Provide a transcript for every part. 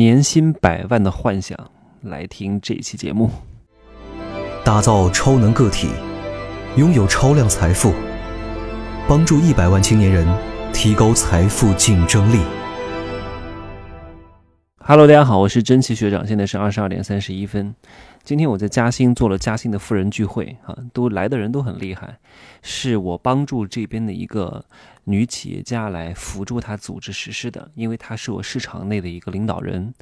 年薪百万的幻想，来听这期节目。打造超能个体，拥有超量财富，帮助一百万青年人提高财富竞争力。Hello，大家好，我是真奇学长，现在是二十二点三十一分。今天我在嘉兴做了嘉兴的富人聚会，啊，都来的人都很厉害，是我帮助这边的一个女企业家来辅助她组织实施的，因为她是我市场内的一个领导人，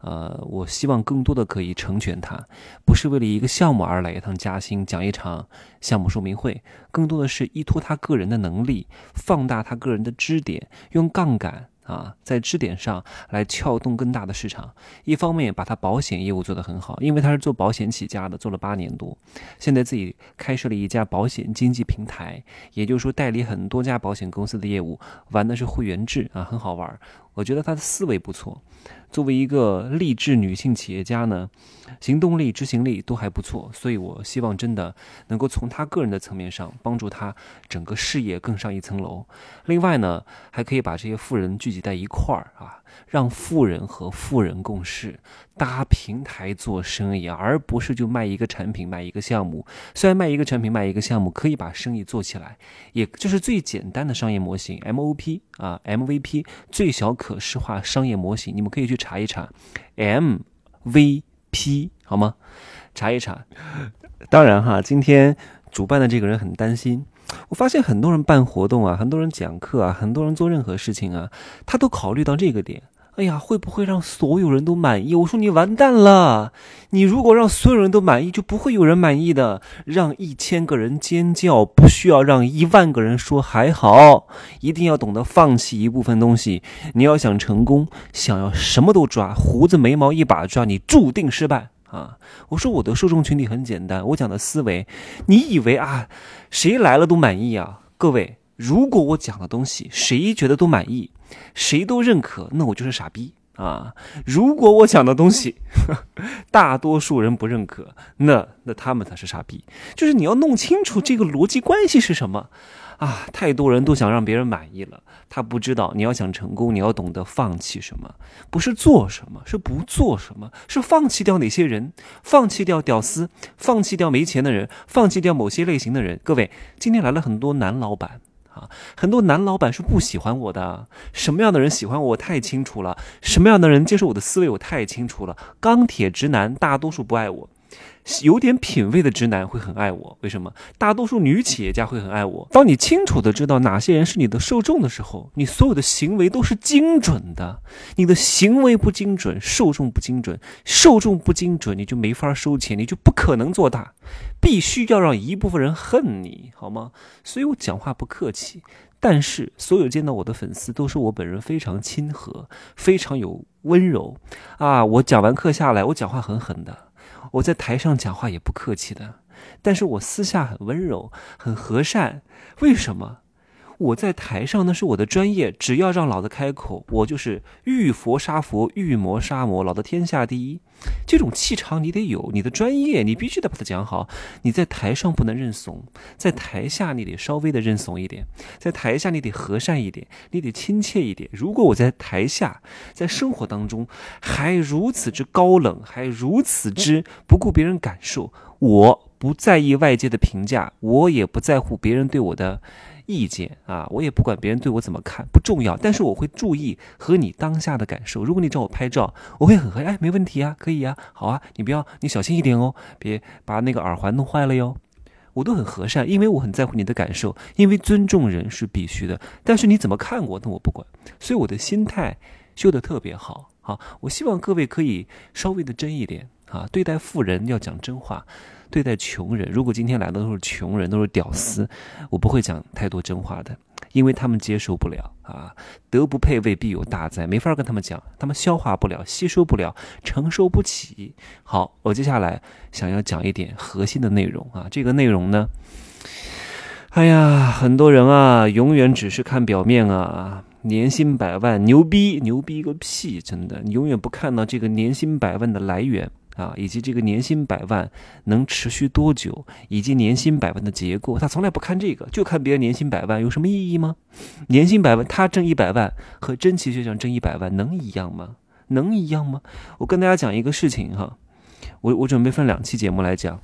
呃，我希望更多的可以成全她，不是为了一个项目而来一趟嘉兴讲一场项目说明会，更多的是依托她个人的能力，放大她个人的支点，用杠杆。啊，在支点上来撬动更大的市场，一方面把它保险业务做得很好，因为他是做保险起家的，做了八年多，现在自己开设了一家保险经纪平台，也就是说代理很多家保险公司的业务，玩的是会员制啊，很好玩。我觉得她的思维不错。作为一个励志女性企业家呢，行动力、执行力都还不错，所以我希望真的能够从她个人的层面上帮助她整个事业更上一层楼。另外呢，还可以把这些富人聚集在一块儿啊。让富人和富人共事，搭平台做生意，而不是就卖一个产品、卖一个项目。虽然卖一个产品、卖一个项目可以把生意做起来，也就是最简单的商业模型 MOP 啊，MVP 最小可视化商业模型，你们可以去查一查 MVP 好吗？查一查。当然哈，今天主办的这个人很担心。我发现很多人办活动啊，很多人讲课啊，很多人做任何事情啊，他都考虑到这个点。哎呀，会不会让所有人都满意？我说你完蛋了！你如果让所有人都满意，就不会有人满意的。让一千个人尖叫，不需要让一万个人说还好。一定要懂得放弃一部分东西。你要想成功，想要什么都抓，胡子眉毛一把抓，你注定失败。啊，我说我的受众群体很简单，我讲的思维，你以为啊，谁来了都满意啊？各位，如果我讲的东西谁觉得都满意，谁都认可，那我就是傻逼啊！如果我讲的东西 大多数人不认可，那那他们才是傻逼。就是你要弄清楚这个逻辑关系是什么。啊，太多人都想让别人满意了，他不知道你要想成功，你要懂得放弃什么，不是做什么，是不做什么，是放弃掉哪些人，放弃掉屌丝，放弃掉没钱的人，放弃掉某些类型的人。各位，今天来了很多男老板啊，很多男老板是不喜欢我的。什么样的人喜欢我，我太清楚了；什么样的人接受我的思维，我太清楚了。钢铁直男大多数不爱我。有点品位的直男会很爱我，为什么？大多数女企业家会很爱我。当你清楚的知道哪些人是你的受众的时候，你所有的行为都是精准的。你的行为不精准，受众不精准，受众不精准，你就没法收钱，你就不可能做大。必须要让一部分人恨你，好吗？所以我讲话不客气，但是所有见到我的粉丝都说我本人非常亲和，非常有温柔啊。我讲完课下来，我讲话很狠的。我在台上讲话也不客气的，但是我私下很温柔，很和善。为什么？我在台上那是我的专业，只要让老子开口，我就是遇佛杀佛，遇魔杀魔，老子天下第一。这种气场你得有，你的专业你必须得把它讲好。你在台上不能认怂，在台下你得稍微的认怂一点，在台下你得和善一点，你得亲切一点。如果我在台下，在生活当中还如此之高冷，还如此之不顾别人感受，我不在意外界的评价，我也不在乎别人对我的。意见啊，我也不管别人对我怎么看，不重要。但是我会注意和你当下的感受。如果你找我拍照，我会很和哎，没问题啊，可以呀，好啊，你不要，你小心一点哦，别把那个耳环弄坏了哟。我都很和善，因为我很在乎你的感受，因为尊重人是必须的。但是你怎么看我，那我不管。所以我的心态修得特别好。好，我希望各位可以稍微的真一点啊，对待富人要讲真话。对待穷人，如果今天来的都是穷人，都是屌丝，我不会讲太多真话的，因为他们接受不了啊。德不配位，必有大灾，没法跟他们讲，他们消化不了，吸收不了，承受不起。好，我接下来想要讲一点核心的内容啊。这个内容呢，哎呀，很多人啊，永远只是看表面啊，年薪百万，牛逼，牛逼个屁！真的，你永远不看到这个年薪百万的来源。啊，以及这个年薪百万能持续多久，以及年薪百万的结构，他从来不看这个，就看别人年薪百万有什么意义吗？年薪百万，他挣一百万和真奇学长挣一百万能一样吗？能一样吗？我跟大家讲一个事情哈，我我准备分两期节目来讲。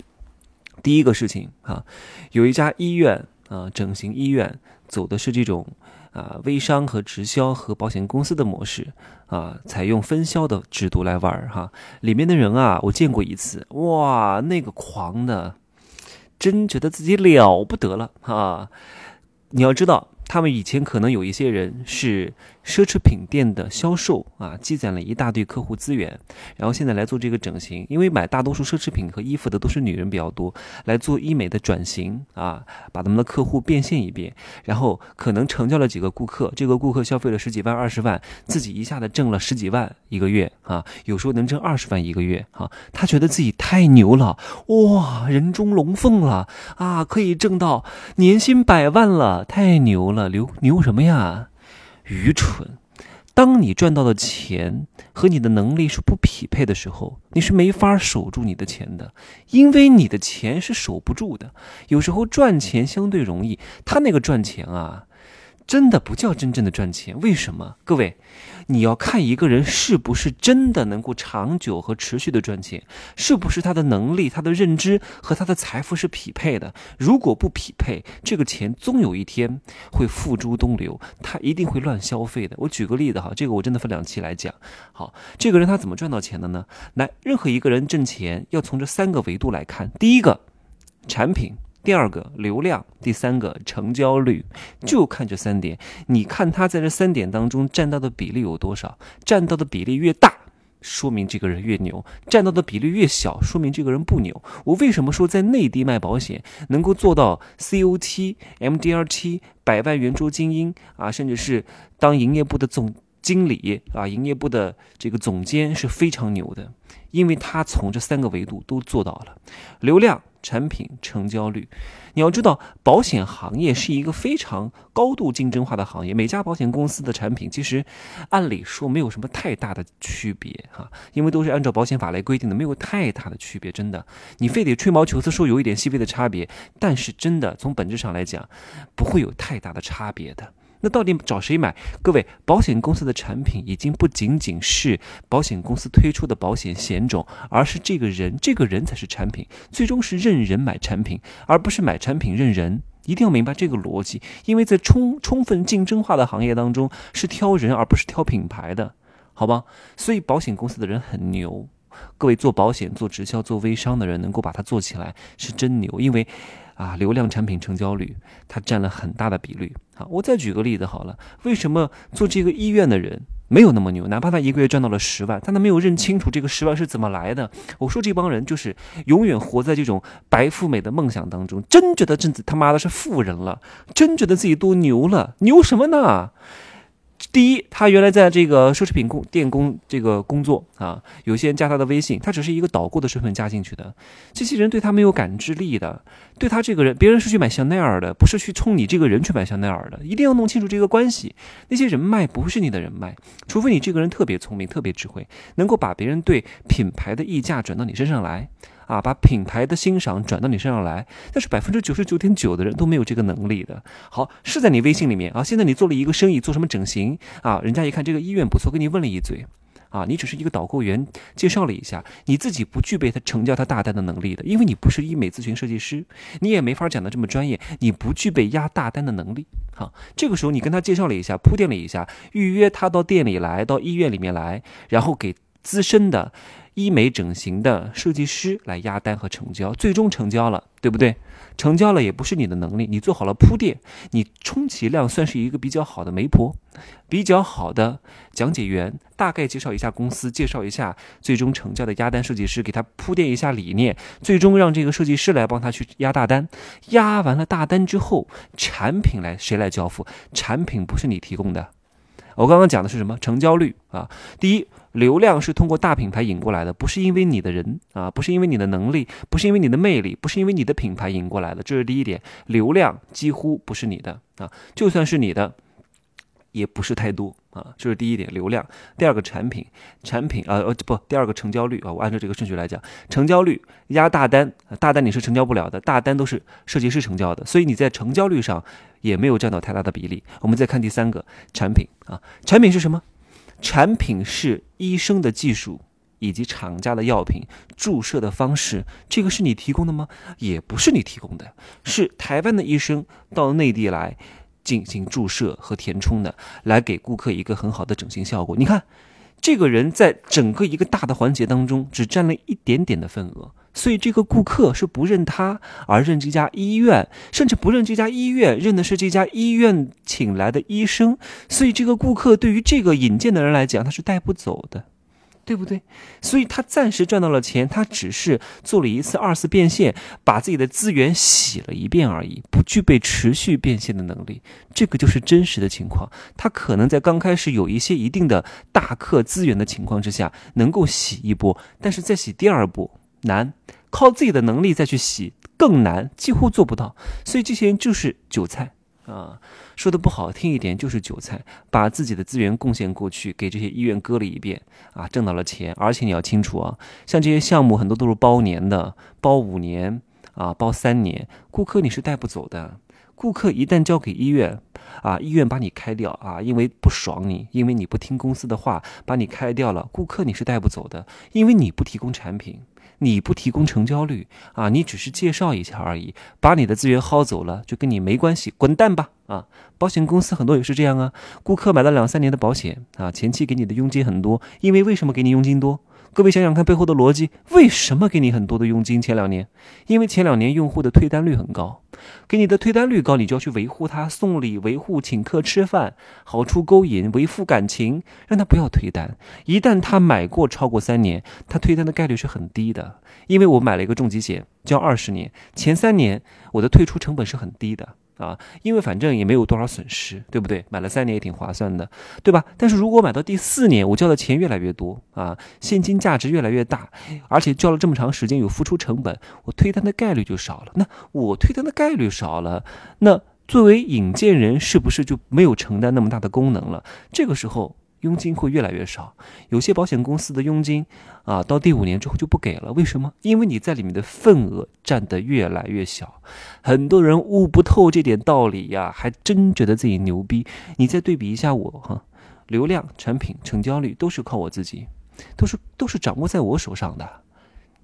第一个事情啊，有一家医院呃，整形医院走的是这种啊微商和直销和保险公司的模式啊，采用分销的制度来玩哈。里面的人啊，我见过一次，哇，那个狂的，真觉得自己了不得了啊！你要知道。他们以前可能有一些人是奢侈品店的销售啊，积攒了一大堆客户资源，然后现在来做这个整形，因为买大多数奢侈品和衣服的都是女人比较多，来做医美的转型啊，把他们的客户变现一遍，然后可能成交了几个顾客，这个顾客消费了十几万、二十万，自己一下子挣了十几万一个月啊，有时候能挣二十万一个月啊，他觉得自己太牛了，哇，人中龙凤了啊，可以挣到年薪百万了，太牛了。牛牛什么呀？愚蠢！当你赚到的钱和你的能力是不匹配的时候，你是没法守住你的钱的，因为你的钱是守不住的。有时候赚钱相对容易，他那个赚钱啊。真的不叫真正的赚钱，为什么？各位，你要看一个人是不是真的能够长久和持续的赚钱，是不是他的能力、他的认知和他的财富是匹配的。如果不匹配，这个钱终有一天会付诸东流，他一定会乱消费的。我举个例子哈，这个我真的分两期来讲。好，这个人他怎么赚到钱的呢？来，任何一个人挣钱要从这三个维度来看。第一个，产品。第二个流量，第三个成交率，就看这三点。你看他在这三点当中占到的比例有多少？占到的比例越大，说明这个人越牛；占到的比例越小，说明这个人不牛。我为什么说在内地卖保险能够做到 COT、MDRT、百万圆桌精英啊，甚至是当营业部的总经理啊，营业部的这个总监是非常牛的，因为他从这三个维度都做到了，流量。产品成交率，你要知道，保险行业是一个非常高度竞争化的行业。每家保险公司的产品其实，按理说没有什么太大的区别哈，因为都是按照保险法来规定的，没有太大的区别。真的，你非得吹毛求疵说有一点细微的差别，但是真的从本质上来讲，不会有太大的差别的。那到底找谁买？各位，保险公司的产品已经不仅仅是保险公司推出的保险险种，而是这个人，这个人才是产品。最终是认人买产品，而不是买产品认人。一定要明白这个逻辑，因为在充充分竞争化的行业当中，是挑人而不是挑品牌的，好吧？所以保险公司的人很牛。各位做保险、做直销、做微商的人，能够把它做起来是真牛，因为。啊，流量产品成交率，它占了很大的比率。好，我再举个例子好了，为什么做这个医院的人没有那么牛？哪怕他一个月赚到了十万，但他没有认清楚这个十万是怎么来的。我说这帮人就是永远活在这种白富美的梦想当中，真觉得自己他妈的是富人了，真觉得自己多牛了，牛什么呢？第一，他原来在这个奢侈品工店工这个工作啊，有些人加他的微信，他只是一个导购的身份加进去的。这些人对他没有感知力的，对他这个人，别人是去买香奈儿的，不是去冲你这个人去买香奈儿的。一定要弄清楚这个关系。那些人脉不是你的人脉，除非你这个人特别聪明、特别智慧，能够把别人对品牌的溢价转到你身上来。啊，把品牌的欣赏转到你身上来，但是百分之九十九点九的人都没有这个能力的。好，是在你微信里面啊。现在你做了一个生意，做什么整形啊？人家一看这个医院不错，跟你问了一嘴，啊，你只是一个导购员，介绍了一下，你自己不具备他成交他大单的能力的，因为你不是医美咨询设计师，你也没法讲的这么专业，你不具备压大单的能力。好，这个时候你跟他介绍了一下，铺垫了一下，预约他到店里来，到医院里面来，然后给资深的。医美整形的设计师来压单和成交，最终成交了，对不对？成交了也不是你的能力，你做好了铺垫，你充其量算是一个比较好的媒婆，比较好的讲解员，大概介绍一下公司，介绍一下最终成交的压单设计师，给他铺垫一下理念，最终让这个设计师来帮他去压大单。压完了大单之后，产品来谁来交付？产品不是你提供的。我刚刚讲的是什么？成交率啊，第一。流量是通过大品牌引过来的，不是因为你的人啊，不是因为你的能力，不是因为你的魅力，不是因为你的品牌引过来的，这是第一点。流量几乎不是你的啊，就算是你的，也不是太多啊，这是第一点。流量，第二个产品，产品啊呃不，第二个成交率啊，我按照这个顺序来讲，成交率压大单，大单你是成交不了的，大单都是设计师成交的，所以你在成交率上也没有占到太大的比例。我们再看第三个产品啊，产品是什么？产品是医生的技术以及厂家的药品注射的方式，这个是你提供的吗？也不是你提供的，是台湾的医生到内地来进行注射和填充的，来给顾客一个很好的整形效果。你看，这个人在整个一个大的环节当中只占了一点点的份额。所以这个顾客是不认他，而认这家医院，甚至不认这家医院，认的是这家医院请来的医生。所以这个顾客对于这个引荐的人来讲，他是带不走的，对不对？所以他暂时赚到了钱，他只是做了一次二次变现，把自己的资源洗了一遍而已，不具备持续变现的能力。这个就是真实的情况。他可能在刚开始有一些一定的大客资源的情况之下，能够洗一波，但是再洗第二波。难，靠自己的能力再去洗更难，几乎做不到。所以这些人就是韭菜啊，说的不好听一点就是韭菜，把自己的资源贡献过去，给这些医院割了一遍啊，挣到了钱。而且你要清楚啊，像这些项目很多都是包年的，包五年啊，包三年，顾客你是带不走的。顾客一旦交给医院，啊，医院把你开掉啊，因为不爽你，因为你不听公司的话，把你开掉了。顾客你是带不走的，因为你不提供产品。你不提供成交率啊，你只是介绍一下而已，把你的资源薅走了，就跟你没关系，滚蛋吧啊！保险公司很多也是这样啊，顾客买了两三年的保险啊，前期给你的佣金很多，因为为什么给你佣金多？各位想想看背后的逻辑，为什么给你很多的佣金？前两年，因为前两年用户的退单率很高，给你的退单率高，你就要去维护他，送礼、维护、请客吃饭，好处勾引，维护感情，让他不要退单。一旦他买过超过三年，他退单的概率是很低的，因为我买了一个重疾险，交二十年，前三年我的退出成本是很低的。啊，因为反正也没有多少损失，对不对？买了三年也挺划算的，对吧？但是如果买到第四年，我交的钱越来越多啊，现金价值越来越大，而且交了这么长时间有付出成本，我退单的概率就少了。那我退单的概率少了，那作为引荐人是不是就没有承担那么大的功能了？这个时候。佣金会越来越少，有些保险公司的佣金啊，到第五年之后就不给了。为什么？因为你在里面的份额占得越来越小。很多人悟不透这点道理呀，还真觉得自己牛逼。你再对比一下我哈，流量、产品、成交率都是靠我自己，都是都是掌握在我手上的。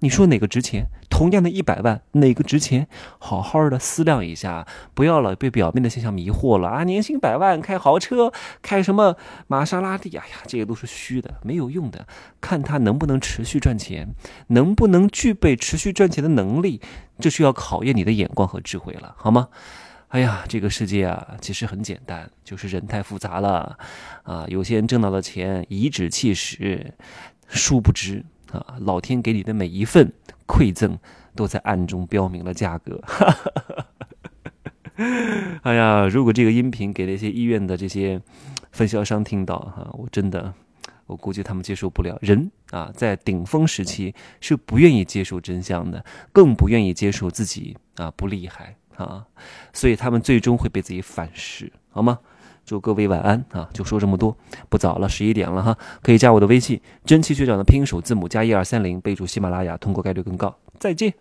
你说哪个值钱？同样的一百万，哪个值钱？好好的思量一下，不要老被表面的现象迷惑了啊！年薪百万，开豪车，开什么玛莎拉蒂？哎呀，这些都是虚的，没有用的。看他能不能持续赚钱，能不能具备持续赚钱的能力，这需要考验你的眼光和智慧了，好吗？哎呀，这个世界啊，其实很简单，就是人太复杂了啊！有些人挣到了钱，颐指气使，殊不知。啊，老天给你的每一份馈赠，都在暗中标明了价格。哎呀，如果这个音频给那些医院的这些分销商听到，哈，我真的，我估计他们接受不了。人啊，在顶峰时期是不愿意接受真相的，更不愿意接受自己啊不厉害啊，所以他们最终会被自己反噬，好吗？祝各位晚安啊！就说这么多，不早了，十一点了哈，可以加我的微信，真奇学长的拼音首字母加一二三零，备注喜马拉雅，通过概率更高。再见。